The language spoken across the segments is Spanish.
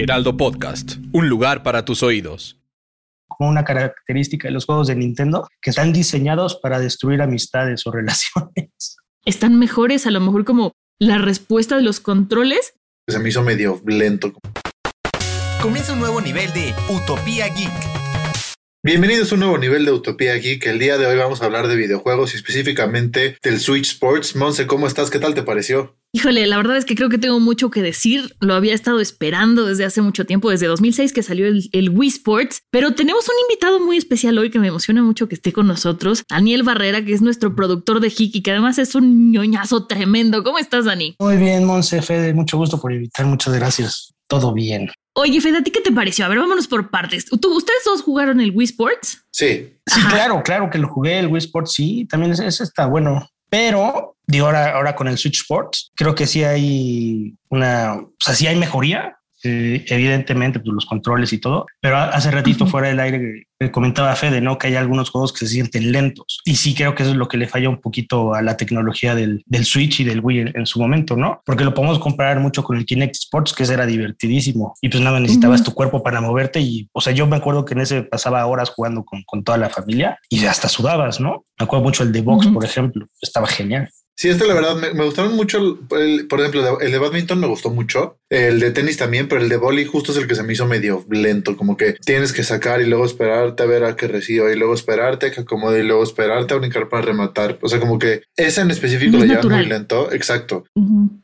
Heraldo Podcast, un lugar para tus oídos. como una característica de los juegos de Nintendo que están diseñados para destruir amistades o relaciones. Están mejores, a lo mejor como la respuesta de los controles. Se me hizo medio lento. Comienza un nuevo nivel de Utopía Geek. Bienvenidos a un nuevo nivel de Utopía Geek. El día de hoy vamos a hablar de videojuegos y específicamente del Switch Sports. Monse, ¿cómo estás? ¿Qué tal te pareció? Híjole, la verdad es que creo que tengo mucho que decir. Lo había estado esperando desde hace mucho tiempo, desde 2006 que salió el, el Wii Sports. Pero tenemos un invitado muy especial hoy que me emociona mucho que esté con nosotros. Daniel Barrera, que es nuestro productor de Hiki, que además es un ñoñazo tremendo. ¿Cómo estás, Dani? Muy bien, Monse, Fede, mucho gusto por invitar, muchas gracias. Todo bien. Oye, Fede, ¿a ti qué te pareció? A ver, vámonos por partes. ¿Tú, ¿Ustedes dos jugaron el Wii Sports? Sí. Sí, Ajá. claro, claro que lo jugué, el Wii Sports, sí, también ese, ese está bueno. Pero, digo, ahora, ahora con el Switch Sports, creo que sí hay una, o sea, sí hay mejoría, eh, evidentemente, pues los controles y todo, pero hace ratito Ujú. fuera del aire comentaba Fede, ¿no? Que hay algunos juegos que se sienten lentos. Y sí creo que eso es lo que le falla un poquito a la tecnología del, del Switch y del Wii en, en su momento, ¿no? Porque lo podemos comparar mucho con el Kinect Sports, que ese era divertidísimo. Y pues nada, necesitabas Ujú. tu cuerpo para moverte y, o sea, yo me acuerdo que en ese pasaba horas jugando con, con toda la familia y hasta sudabas, ¿no? Me acuerdo mucho el de box, Ujú. por ejemplo, estaba genial. Sí, este la verdad me, me gustaron mucho. el- el- por ejemplo, el de, badminton me gustó mucho. El de tenis también, pero el de boli justo es el que se me hizo medio lento. Como que tienes que sacar y luego esperarte a ver a que reciba y luego esperarte a que acomode y luego esperarte a brincar para rematar. O sea, como que ese en específico No lo es llevan muy lento. Exacto.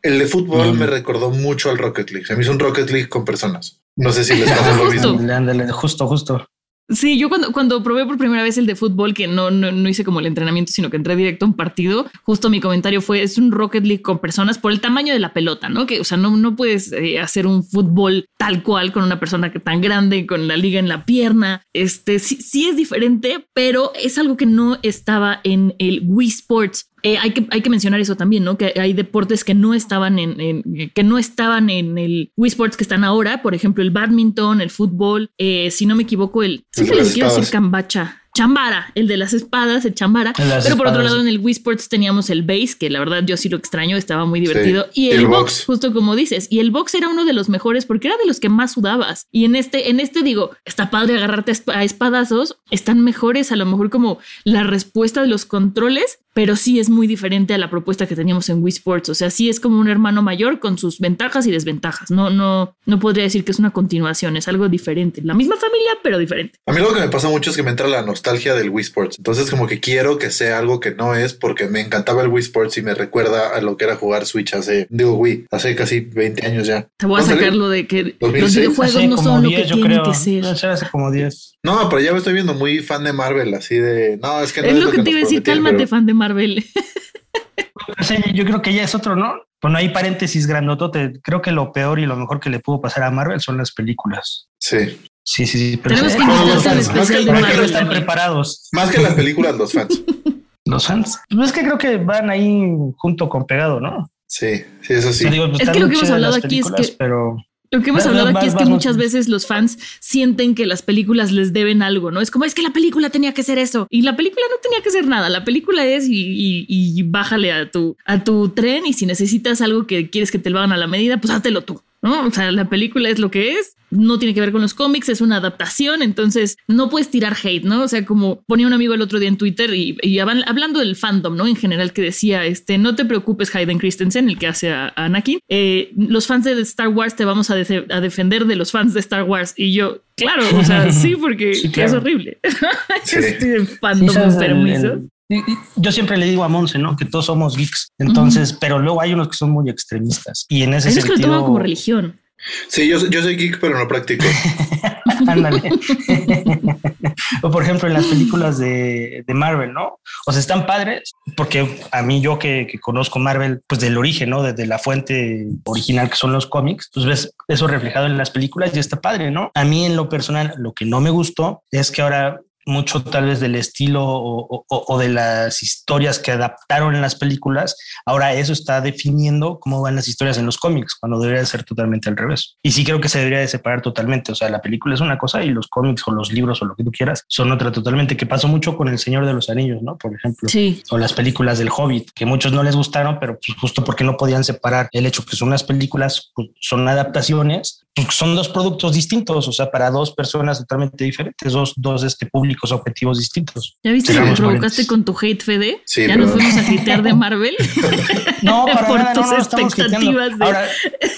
El de fútbol me recordó mucho al Rocket League. Se me hizo un Rocket League con personas. No sé si les pasa lo mismo. Ándale, justo, justo. Sí, yo cuando, cuando probé por primera vez el de fútbol, que no, no, no hice como el entrenamiento, sino que entré directo a un partido, justo mi comentario fue, es un Rocket League con personas por el tamaño de la pelota, ¿no? Que, o sea, no, no puedes eh, hacer un fútbol tal cual con una persona que tan grande, con la liga en la pierna. Este, sí, sí es diferente, pero es algo que no estaba en el Wii Sports. Eh, hay, que, hay que mencionar eso también, ¿no? Que hay deportes que no estaban en, en- que no estaban en el Wii Sports que están ahora, por ejemplo, el badminton, el fútbol, eh, si no me equivoco, el siempre de les las quiero decir espadas. cambacha. Chambara, el de las espadas, el chambara. Pero por otro lado, en el Wii Sports teníamos el base, que la verdad yo sí lo extraño, estaba muy divertido. Sí. Y el, el box, box. justo como dices. Y el box era uno de los mejores porque era de los que más sudabas. Y en este, en este digo, está padre agarrarte a espadazos, están mejores, a lo mejor como la respuesta de los controles, pero sí es muy diferente a la propuesta que teníamos en Wii Sports. O sea, sí es como un hermano mayor con sus ventajas y desventajas. No, no, no podría decir que es una continuación, es algo diferente. La misma familia, pero diferente. A mí lo que me pasa mucho es que me entra la nostalgia del Wii Sports. Entonces, como que quiero que sea algo que no es porque me encantaba el Wii Sports y me recuerda a lo que era jugar Switch hace, digo, Wii, hace casi 20 años ya. Te voy a sacar lo de que los 2006. videojuegos Hace no son lo 10, que yo tienen creo. que ser hace como 10. No, pero ya me estoy viendo muy fan de Marvel, así de no, es que no es lo que te iba a decir, cálmate, pero- fan de Marvel. O sea, yo creo que ya es otro, ¿no? Bueno, hay paréntesis grandotote. Creo que lo peor y lo mejor que le pudo pasar a Marvel son las películas. Sí, Sí, sí, sí. pero Tenemos sí, que los al especial de ¿para qué Marvel, no están preparados? más que las películas, los fans. Los fans. Pues es que creo que van ahí junto con pegado, ¿no? Sí, sí, eso O sí. sea, digo, pues Es que lo que hemos hablado aquí es que- Pero Lo que hemos hablado aquí es que muchas veces los fans sienten que las películas les deben algo, ¿no? Es como, es que la película tenía que ser eso. Y la película no tenía que ser nada. La película es y, y- y bájale a tu, a tu tren y si necesitas algo que quieres que te lo hagan a la medida, pues háztelo tú. ¿No? O sea, la película es lo que es, no tiene que ver con los cómics, es una adaptación, entonces no puedes tirar hate, ¿no? O sea, como ponía un amigo el otro día en Twitter y, y hablan- hablando del fandom, ¿no? En general que decía, este, no te preocupes Hayden Christensen, el que hace a, a Anakin, eh, los fans de Star Wars te vamos a, de- a defender de los fans de Star Wars y yo, claro, o sea, sí, porque Sí, claro. es horrible. Sí. este fandom yo siempre le digo a Monse, ¿no? Que todos somos geeks. Entonces, pero luego hay unos que son muy extremistas. Y en ese Hay unos que lo sentido. toman como religión. Sí, yo, yo soy geek, pero no practico. Ándale. o por ejemplo, en las películas de, de, Marvel, ¿no? O sea, están padres, porque a mí, yo que, que, conozco Marvel, pues del origen, ¿no? Desde la fuente original que son los cómics, pues ves eso reflejado en las películas y está padre, ¿no? A mí, en lo personal, lo que no me gustó es que ahora mucho tal vez del estilo o, o, o, de las historias que adaptaron en las películas, ahora eso está definiendo cómo van las historias en los cómics, cuando debería ser totalmente al revés. Y sí creo que se debería de separar totalmente, o sea, la película es una cosa y los cómics o los libros o lo que tú quieras son otra totalmente, que pasó mucho con El Señor de los Anillos, ¿no? Por ejemplo, sí. o las películas del Hobbit, que muchos no les gustaron, pero pues justo porque no podían separar el hecho que son unas películas, pues son adaptaciones, pues son dos productos distintos, o sea, para dos personas totalmente diferentes, dos, dos este, públicos objetivos distintos. ¿Ya viste lo que provocaste con tu hate, Fede? Sí, ya nos fuimos a hatear de Marvel. no, para por nada, tus no, no estamos expectativas. De... Ahora,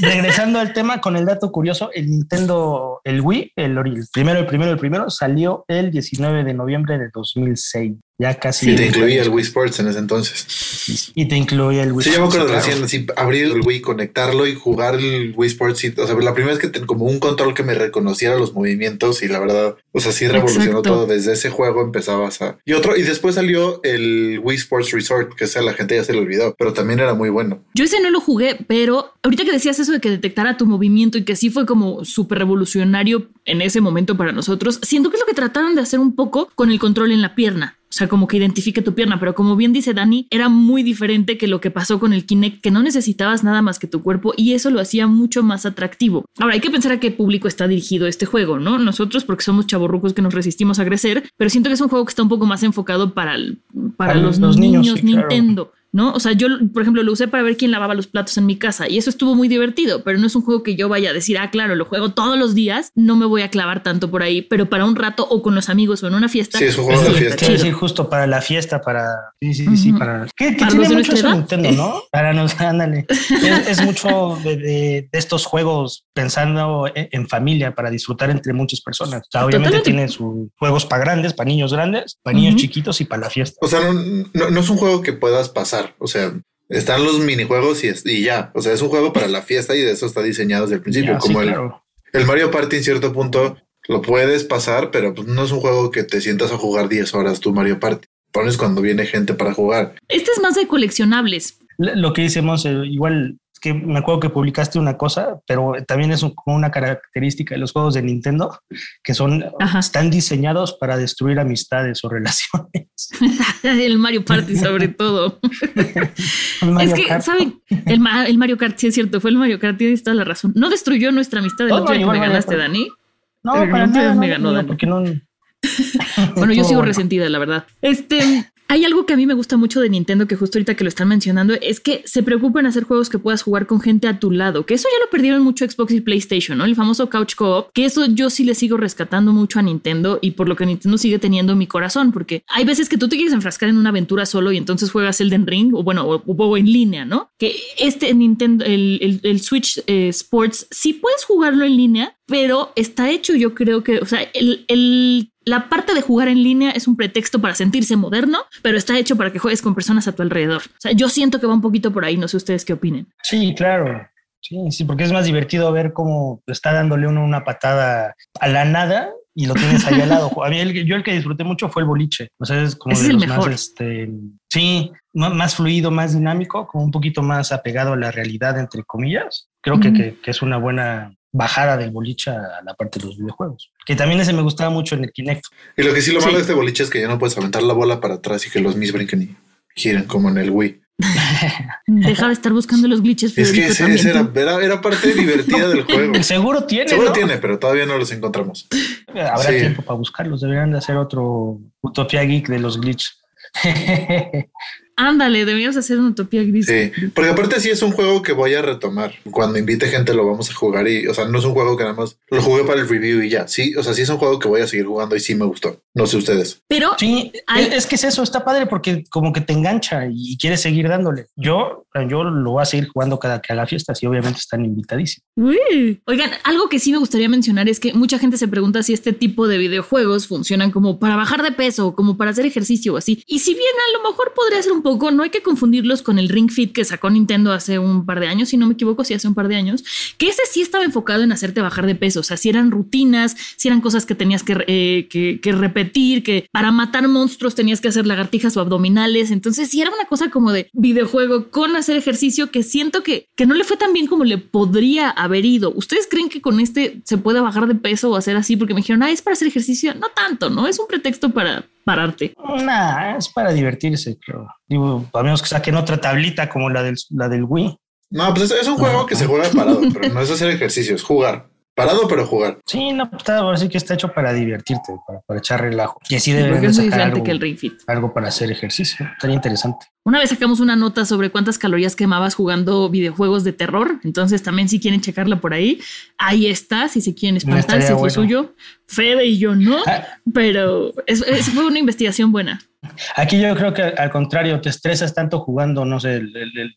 regresando al tema con el dato curioso, el Nintendo, el Wii, el, el primero, el primero, el primero, salió el 19 de noviembre de 2006. Ya casi. Y te incluía el Wii Sports en ese entonces. Y te incluía el Wii Sí, yo me acuerdo claro. recién así, abrir el Wii, conectarlo y jugar el Wii Sports. Y, o sea, la primera vez que ten, como un control que me reconociera los movimientos y la verdad, o sea, sí revolucionó Exacto. todo. Desde ese juego empezabas a. Y otro, y después salió el Wii Sports Resort, que esa la gente ya se le olvidó, pero también era muy bueno. Yo ese no lo jugué, pero ahorita que decías eso de que detectara tu movimiento y que sí fue como súper revolucionario en ese momento para nosotros, siento que es lo que trataron de hacer un poco con el control en la pierna. O sea, como que identifique tu pierna, pero como bien dice Dani, era muy diferente que lo que pasó con el Kinect, que no necesitabas nada más que tu cuerpo y eso lo hacía mucho más atractivo. Ahora, hay que pensar a qué público está dirigido este juego, ¿no? Nosotros, porque somos chavorrucos que nos resistimos a crecer, pero siento que es un juego que está un poco más enfocado para, el, para, Para los, los niños, niños, sí, claro. ¿No? O sea, yo, por ejemplo, lo usé para ver quién lavaba los platos en mi casa y eso estuvo muy divertido, pero no es un juego que yo vaya a decir, ah, claro, lo juego todos los días, no me voy a clavar tanto por ahí, pero para un rato o con los amigos o en una fiesta. Sí, es un juego sí de fiesta. Sí, sí, justo para la fiesta, para. Sí, sí, sí, sí, Ujú. para. Que, que Para tiene mucho eso. Nintendo, ¿no? Para nos, ándale. Es, es mucho de, de- de estos juegos pensando en, en familia para disfrutar entre muchas personas. O sea, obviamente Totalmente. tiene sus juegos para grandes, para niños grandes, para niños chiquitos y para la fiesta. O sea, no, no, no es un juego que puedas pasar. O sea, están los minijuegos y, y ya. O sea, es un juego para la fiesta y de eso está diseñado desde el principio. Ya, sí, como el, claro. el Mario Party en cierto punto lo puedes pasar, pero pues no es un juego que te sientas a jugar 10 horas tu Mario Party. Pones cuando viene gente para jugar. Este es más de coleccionables. Lo que hicimos, eh, igual que me acuerdo que publicaste una cosa, pero también es un- como una característica de los juegos de Nintendo, que son, Ajá. están diseñados para destruir amistades o relaciones. el Mario Party sobre todo. Es que, Kart. ¿saben? El, Ma- el Mario Kart, sí es cierto, fue el Mario Kart, tienes toda la razón. No destruyó nuestra amistad el No, otro día que me ganaste. Dani. No, Pero para no te nada, me ganó, no, Dani. porque no. Bueno, yo sigo resentida, la verdad. Este, hay algo que a mí me gusta mucho de Nintendo, que justo ahorita que lo están mencionando, es que se preocupan hacer juegos que puedas jugar con gente a tu lado, que eso ya lo perdieron mucho Xbox y PlayStation, ¿no? El famoso Couch Co-op, que eso yo sí le sigo rescatando mucho a Nintendo y por lo que Nintendo sigue teniendo mi corazón, porque hay veces que tú te quieres enfrascar en una aventura solo y entonces juegas Elden Ring, o bueno, o, en línea, ¿no? Que este Nintendo, el Switch eh, Sports, sí puedes jugarlo en línea, pero está hecho, yo creo que, o sea, el, el la parte de jugar en línea es un pretexto para sentirse moderno, pero está hecho para que juegues con personas a tu alrededor. O sea, yo siento que va un poquito por ahí, no sé ustedes qué opinen. Sí, claro. Sí, sí, porque es más divertido ver cómo está dándole uno una patada a la nada y lo tienes ahí al lado. A mí, el, yo el que disfruté mucho fue el boliche. O sea, es como de es el los mejor. más, este, sí, más fluido, más dinámico, como un poquito más apegado a la realidad, entre comillas. Creo que, que, que es una buena bajada del boliche a la parte de los videojuegos. Que también ese me gustaba mucho en el Kinect. Y lo que sí lo malo Sí. de este boliche es que ya no puedes aventar la bola para atrás y que los mis brinquen y giren como en el Wii. Deja de estar buscando los glitches, Es que ese, era, tú. era, era parte divertida del juego. Seguro tiene, Seguro ¿no? tiene, pero todavía no los encontramos. Habrá Sí. tiempo para buscarlos. Deberían de hacer otro Utopia Geek de los glitch. Ándale, deberíamos hacer una utopía gris. Sí, porque aparte sí es un juego que voy a retomar. Cuando invite gente lo vamos a jugar y, o sea, no es un juego que nada más lo jugué para el review y ya. Sí, o sea, sí es un juego que voy a seguir jugando y sí me gustó. No sé ustedes. Pero Sí, Hay- es- es que es eso, está padre porque como que te engancha y quieres seguir dándole. Yo Yo lo voy a seguir jugando cada que haga fiestas y obviamente están invitadísimos. Oigan, algo que sí me gustaría mencionar es que mucha gente se pregunta si este tipo de videojuegos funcionan como para bajar de peso, como para hacer ejercicio o así. Y si bien a lo mejor podría ser un poco, no hay que confundirlos con el Ring Fit que sacó Nintendo hace un par de años, si no me equivoco, sí hace un par de años, que ese sí estaba enfocado en hacerte bajar de peso. O sea, si eran rutinas, si eran cosas que tenías que, eh, que, repetir, que para matar monstruos tenías que hacer lagartijas o abdominales. Entonces, sí era una cosa como de videojuego con hacer ejercicio que siento que, que no le fue tan bien como le podría haber ido. ¿Ustedes creen que con este se puede bajar de peso o hacer así? Porque me dijeron, ah, es para hacer ejercicio. No tanto, ¿no? Es un pretexto para pararte. Nah, es para divertirse, creo. Digo, a menos que saquen otra tablita como la del, la del Wii. No, pues es, un juego que se juega parado, pero no es hacer ejercicio, es jugar. Parado, pero jugar. Sí, no, pues, ahora sí que está hecho para divertirte, para, echar relajo. Y así debe algo, que el Ring Fit. algo para hacer ejercicio. Estaría interesante. Una vez sacamos una nota sobre cuántas calorías quemabas jugando videojuegos de terror. Entonces también si quieren checarla por ahí, ahí está. Si se quieren espantar, si fue suyo. Fede y yo no, ah. pero es, fue una investigación buena. Aquí yo creo que al contrario, te estresas tanto jugando, no sé, el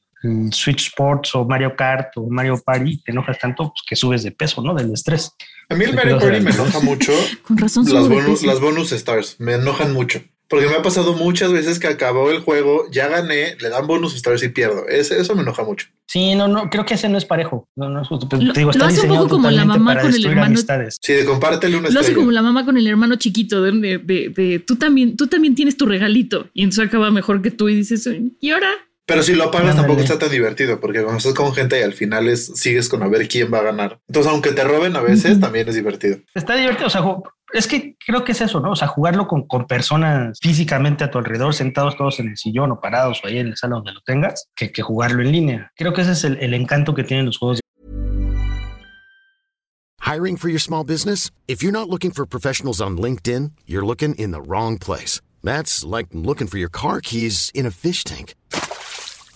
Switch Sports o Mario Kart o Mario Party, te enojas tanto pues, que subes de peso, ¿no? Del estrés. A mí el Mario Party me enoja mucho. Con razón. Las bonus, las bonus stars me enojan mucho. Porque me ha pasado muchas veces que acabó el juego, ya gané, le dan bonus stars y pierdo. Ese, eso me enoja mucho. Sí, no, no, creo que ese no es parejo. No, no, te digo, está lo hace un poco como la mamá con el hermano. Sí, de compártelo una Lo hace como la mamá con el hermano chiquito, de, de, de, tú también, tú también tienes tu regalito y entonces acaba mejor que tú y dices, ¿y ahora? Pero si lo apagas tampoco está tan divertido, porque cuando estás con gente y al final es, sigues con a ver quién va a ganar. Entonces, aunque te roben a veces, también es divertido. Está divertido, o sea, es que creo que es eso, ¿no? O sea, jugarlo con, con, personas físicamente a tu alrededor, sentados todos en el sillón o parados o ahí en la sala donde lo tengas, que, que jugarlo en línea. Creo que ese es el, el encanto que tienen los juegos. Hiring for your small business? If you're not looking for professionals on LinkedIn, you're looking in the wrong place. That's like looking for your car keys in a fish tank.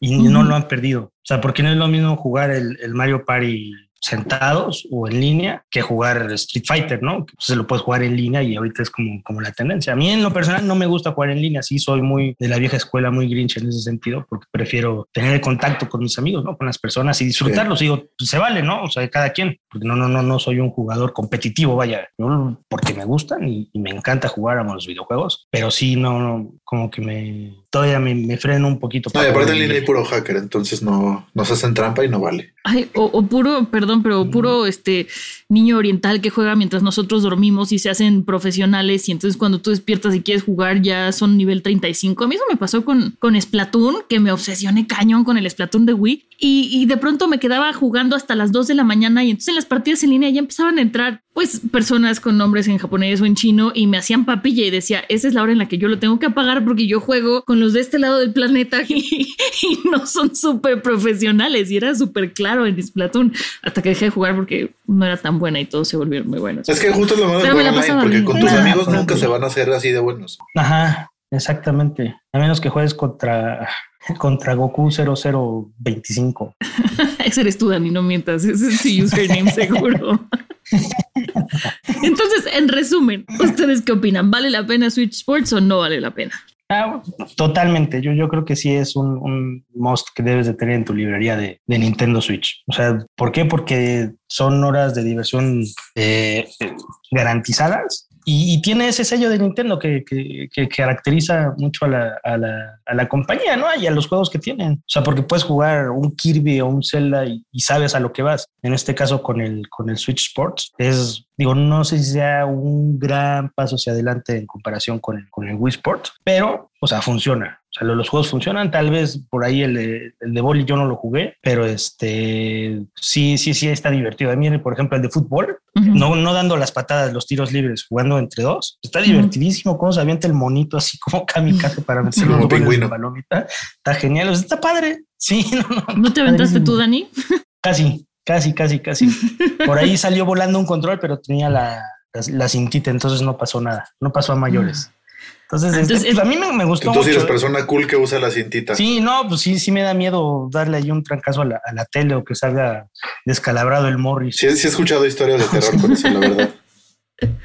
Y no lo han perdido. O sea, porque no es lo mismo jugar el, el Mario Party sentados o en línea que jugar Street Fighter, ¿no? Se lo puedes jugar en línea y ahorita es como, como la tendencia. A mí en lo personal no me gusta jugar en línea, sí soy muy de la vieja escuela, muy grinch en ese sentido, porque prefiero tener el contacto con mis amigos, ¿no? Con las personas y disfrutarlos. Digo, pues, se vale, ¿no? O sea, cada quien, porque no, no, no, no soy un jugador competitivo, vaya, ¿no? porque me gustan y, me encanta jugar a los videojuegos, pero sí, no, como que me, todavía me, freno un poquito. No, y aparte en línea hay puro hacker, entonces no, no se hacen trampa y no vale. Ay, o, o puro, perdón, pero puro este niño oriental que juega mientras nosotros dormimos y se hacen profesionales y entonces cuando tú despiertas y quieres jugar ya son nivel 35. A mí eso me pasó con, con Splatoon, que me obsesioné cañón con el Splatoon de Wii y, y de pronto me quedaba jugando hasta las 2 de la mañana y entonces en las partidas en línea ya empezaban a entrar pues personas con nombres en japonés o en chino y me hacían papilla y decía, esa es la hora en la que yo lo tengo que apagar porque yo juego con los de este lado del planeta y, no son súper profesionales y era súper claro en Splatoon hasta que dejé de jugar porque no era tan buena y todos se volvieron muy buenos. Es que justo lo malo de online porque con tus amigos nunca se van a hacer así de buenos. Ajá, exactamente. A menos que juegues contra contra Goku 0025. Ese eres tú, Dani, no mientas. Ese es tu username seguro. Entonces, en resumen, ¿ustedes qué opinan? ¿Vale la pena Switch Sports o no vale la pena? Ah, totalmente. Yo, yo creo que sí es un, un must que debes de tener en tu librería de, de, Nintendo Switch. O sea, ¿por qué? Porque son horas de diversión eh, garantizadas y, tiene ese sello de Nintendo que, caracteriza mucho a la, compañía, ¿no? Y a los juegos que tienen. O sea, porque puedes jugar un Kirby o un Zelda y, sabes a lo que vas. En este caso con el, con el Switch Sports es, digo, no sé si sea un gran paso hacia adelante en comparación con el, con el Wii Sports, pero, o sea, funciona. O sea, los juegos funcionan. Tal vez por ahí el de, el de boli yo no lo jugué, pero este sí, sí, sí está divertido. A mí, por ejemplo, el de fútbol, no, no dando las patadas, los tiros libres, jugando entre dos, está divertidísimo. Cómo se avienta el monito así como kamikaze para meter los goles de palomita. Está genial. está padre. Sí, no, no. te aventaste tú, Dani? Casi, casi, casi, casi. Por ahí salió volando un control, pero tenía la, la, cintita, entonces no pasó nada. No pasó a mayores. Entonces, este, pues, a mí me, gustó. Entonces eres persona cool que usa la cintita. Sí, no, pues sí, sí me da miedo darle ahí un trancazo a la, a la tele o que salga descalabrado el Morris. Sí, sí he escuchado historias de terror con eso, la verdad.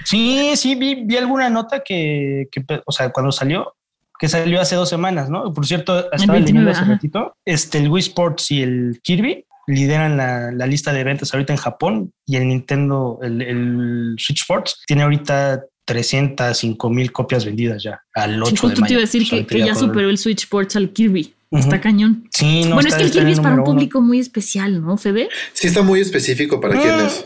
Sí, sí, vi, vi alguna nota que, que, o sea, cuando salió, que salió hace dos semanas, ¿no? Por cierto, estaba leyendo hace ratito, este, el Wii Sports y el Kirby lideran la, la, lista de ventas ahorita en Japón y el Nintendo, el, el Switch Sports, tiene ahorita 305 mil copias vendidas ya al 8 sí, de mayo. te iba a decir que, ya superó el Switch Sports al Kirby. Está cañón. Sí, no, bueno, es que el Kirby es para un público muy especial, ¿no, Fede? Sí, está muy específico para quién es.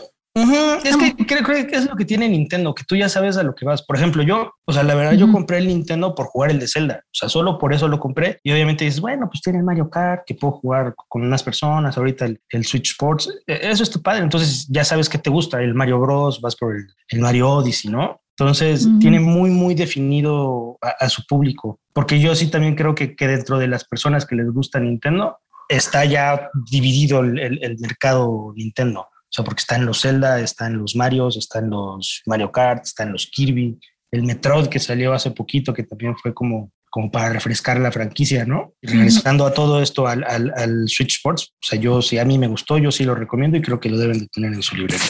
Es que creo, que es lo que tiene Nintendo, que tú ya sabes a lo que vas. Por ejemplo, yo, o sea, la verdad, yo compré el Nintendo por jugar el de Zelda. O sea, solo por eso lo compré. Y obviamente dices, bueno, pues tiene el Mario Kart, que puedo jugar con unas personas. Ahorita el, Switch Sports, e, eso es tu padre. Entonces ya sabes que te gusta el Mario Bros, vas por el Mario Odyssey, ¿no? Entonces, tiene muy, muy definido a, su público, porque yo sí también creo que, que, dentro de las personas que les gusta Nintendo, está ya dividido el, el, mercado Nintendo. O sea, porque está en los Zelda, está en los Marios, está en los Mario Kart, está en los Kirby, el Metroid que salió hace poquito, que también fue como, como para refrescar la franquicia, ¿no? Y regresando a todo esto al, al, al, Switch Sports, o sea, yo sí, a mí me gustó, yo sí lo recomiendo y creo que lo deben de tener en su librería.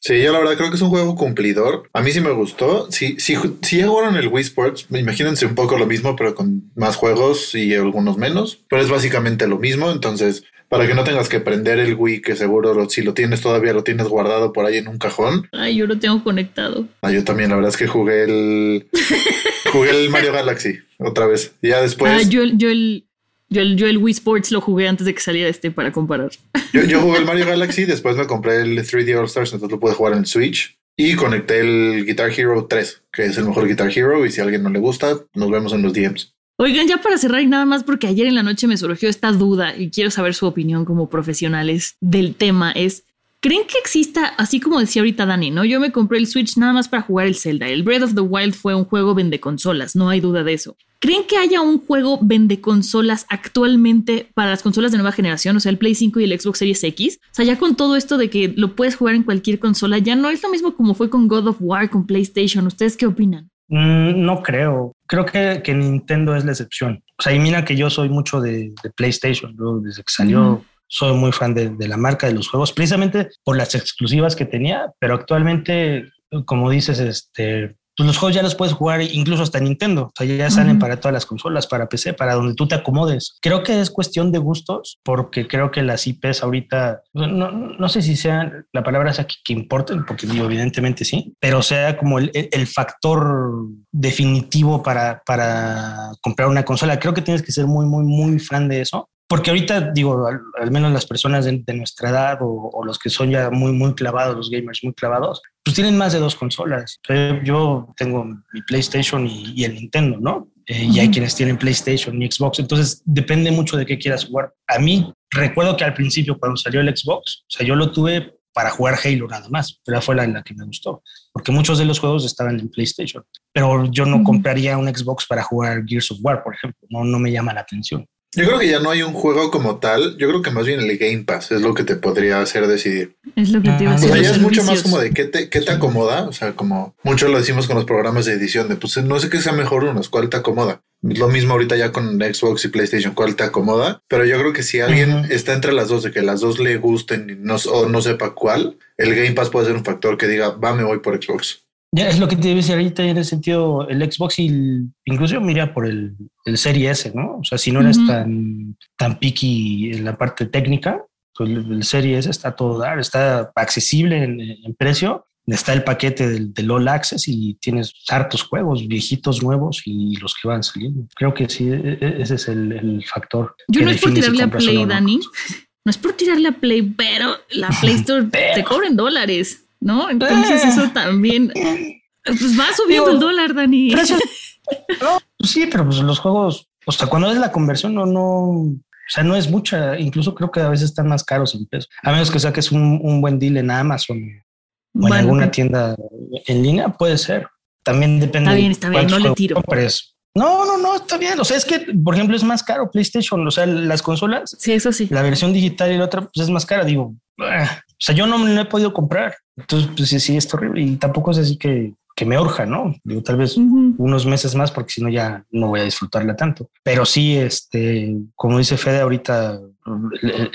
Sí, yo la verdad creo que es un juego cumplidor. A mí sí me gustó. Si, si, si jugaron el Wii Sports, imagínense un poco lo mismo, pero con más juegos y algunos menos. Pero es básicamente lo mismo. Entonces, para que no tengas que prender el Wii, que seguro si lo tienes todavía lo tienes guardado por ahí en un cajón. Ay, yo lo tengo conectado. Ah, yo también. La verdad es que jugué el jugué el Mario Galaxy otra vez. Ya después. Ah, yo, yo el yo el, yo el Wii Sports lo jugué antes de que saliera este para comparar. Yo, jugué el Mario Galaxy, después me compré el 3D All Stars, entonces lo pude jugar en el Switch. Y conecté el Guitar Hero 3, que es el mejor Guitar Hero. Y si a alguien no le gusta, nos vemos en los DMs. Oigan, ya para cerrar y nada más porque ayer en la noche me surgió esta duda y quiero saber su opinión como profesionales del tema. Es, ¿creen que exista, así como decía ahorita Dani, ¿no? Yo me compré el Switch nada más para jugar el Zelda. El Breath of the Wild fue un juego vende consolas, no hay duda de eso. ¿Creen que haya un juego vende consolas actualmente para las consolas de nueva generación? O sea, el Play 5 y el Xbox Series X. O sea, ya con todo esto de que lo puedes jugar en cualquier consola, ya no es lo mismo como fue con God of War, con PlayStation. ¿Ustedes qué opinan? Mm, no creo. Creo que, que, Nintendo es la excepción. O sea, y mira que yo soy mucho de, PlayStation. desde que salió, soy muy fan de, de la marca de los juegos, precisamente por las exclusivas que tenía. Pero actualmente, como dices, este, pues los juegos ya los puedes jugar incluso hasta Nintendo. O sea, ya salen para todas las consolas, para PC, para donde tú te acomodes. Creo que es cuestión de gustos, porque creo que las IPs ahorita, no, no sé si sea la palabra sea que, que importen, porque digo, evidentemente sí, pero sea como el, el factor definitivo para, para comprar una consola. Creo que tienes que ser muy, muy, muy fan de eso porque ahorita digo, al, menos las personas de, nuestra edad o, los que son ya muy, muy clavados, los gamers muy clavados, pues tienen más de dos consolas. Yo tengo mi PlayStation y, el Nintendo, ¿no? Eh, y hay quienes tienen PlayStation y Xbox. Entonces depende mucho de qué quieras jugar. A mí recuerdo que al principio cuando salió el Xbox, o sea, yo lo tuve para jugar Halo nada más, pero fue la, la que me gustó, porque muchos de los juegos estaban en PlayStation, pero yo no compraría un Xbox para jugar Gears of War, por ejemplo, no, no me llama la atención. Yo creo que ya no hay un juego como tal. Yo creo que más bien el Game Pass es lo que te podría hacer decidir. Es lo que te iba a decir. O sea, ya es mucho más como de qué te, qué te acomoda. O sea, como mucho lo decimos con los programas de edición de pues no sé qué sea mejor unos, cuál te acomoda. Lo mismo ahorita ya con Xbox y PlayStation, cuál te acomoda. Pero yo creo que si alguien está entre las dos, de que las dos le gusten y no, o no sepa cuál, el Game Pass puede ser un factor que diga, va, me voy por Xbox. Ya es lo que te decir ahorita en el sentido, el Xbox y incluso mira por el, el Serie S, ¿no? O sea, si no eres tan, tan picky en la parte técnica, pues, el Serie S está todo dar, está accesible en, en precio está el paquete del, del, All Access y tienes hartos juegos, viejitos, nuevos y los que van saliendo. Creo que sí, e, e, ese es el, el factor. Yo no es por tirarle a Play, Dani. No es por tirarle a Play, pero la Play Store te cobra en dólares, ¿no? Entonces eso eh. también... Pues va subiendo el dólar, Dani. no, pues sí, pero pues los juegos, o sea, cuando es la conversión, no, no, o sea, no es mucha, incluso creo que a veces están más caros en peso. A menos que saques un, un buen deal en Amazon o en alguna tienda en línea, puede ser. También depende. Está bien, está bien, no le tiro. No, no, no, está bien. O sea, es que, por ejemplo, es más caro PlayStation. O sea, las consolas. Sí, eso sí. La versión digital y la otra, pues es más cara. Digo, o sea, yo no me he podido comprar. Entonces, pues sí, sí, es horrible. Y tampoco es así que, que me urja, ¿no? Digo, tal vez unos meses más, porque si no ya no voy a disfrutarla tanto. Pero sí, este, como dice Fede ahorita,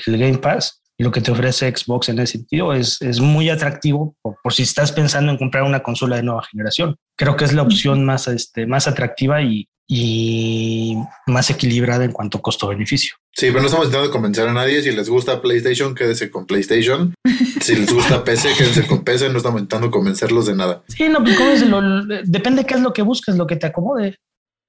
el Game Pass, lo que te ofrece Xbox en ese sentido es, es muy atractivo por, si estás pensando en comprar una consola de nueva generación. Creo que es la opción más, este, más atractiva y, y más equilibrada en cuanto costo-beneficio. Sí, pero no estamos intentando convencer a nadie. Si les gusta PlayStation, quédese con PlayStation. si les gusta PC, quédense con PC. No estamos intentando convencerlos de nada. Sí, no, pues, lo, depende qué es lo que busques, lo que te acomode.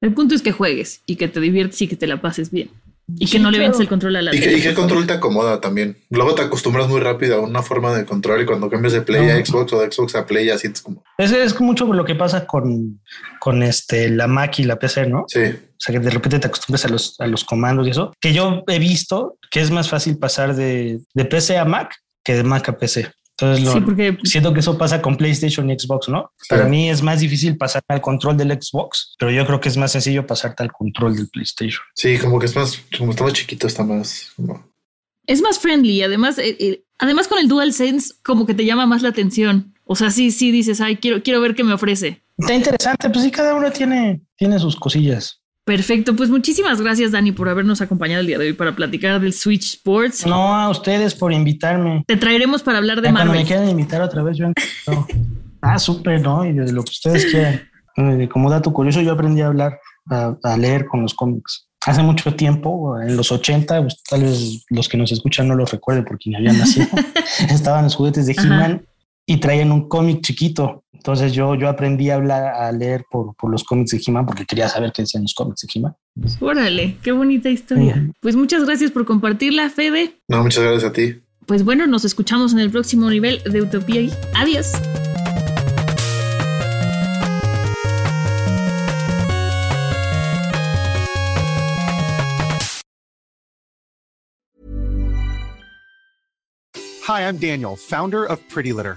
El punto es que juegues y que te diviertes y que te la pases bien. Y que no le vences el control a la y que, y que el control te acomoda también. Luego te acostumbras muy rápido a una forma de control y cuando cambias de Play a Xbox o de Xbox a Play ya sientes como... Es, es mucho lo que pasa con, con este, la Mac y la PC, ¿no? Sí. O sea, que de repente te acostumbras a los, a los comandos y eso. Que yo he visto que es más fácil pasar de, de PC a Mac que de Mac a PC. Entonces, lo, porque... siento que eso pasa con PlayStation y Xbox, ¿no? Para mí es más difícil pasar al control del Xbox, pero yo creo que es más sencillo pasarte al control del PlayStation. Sí, como que es más, como está más chiquito, está más... Es más friendly, además, eh, eh, además con el DualSense como que te llama más la atención. O sea, sí, sí dices, ay, quiero, quiero ver qué me ofrece. Está interesante, pues sí, cada uno tiene, tiene sus cosillas. Perfecto, pues muchísimas gracias Dani por habernos acompañado el día de hoy para platicar del Switch Sports. No, a ustedes por invitarme. Te traeremos para hablar de Marvel. Cuando me quieran invitar otra vez, yo Ah, súper, ¿no? Y de lo que ustedes quieran. Eh, como dato curioso, yo aprendí a hablar, a, leer con los cómics. Hace mucho tiempo, en los 80, pues, tal vez los que nos escuchan no lo recuerden porque ni habían nacido. Estaban los juguetes de He-Man y traían un cómic chiquito. Entonces yo, yo aprendí a hablar, a leer por, por los cómics de he porque quería saber qué decían los cómics de he Órale, qué bonita historia. Pues muchas gracias por compartirla, Fede. No, muchas gracias a ti. Pues bueno, nos escuchamos en el próximo nivel de Utopía. Adiós. Hi, I'm Daniel, founder of Pretty Litter.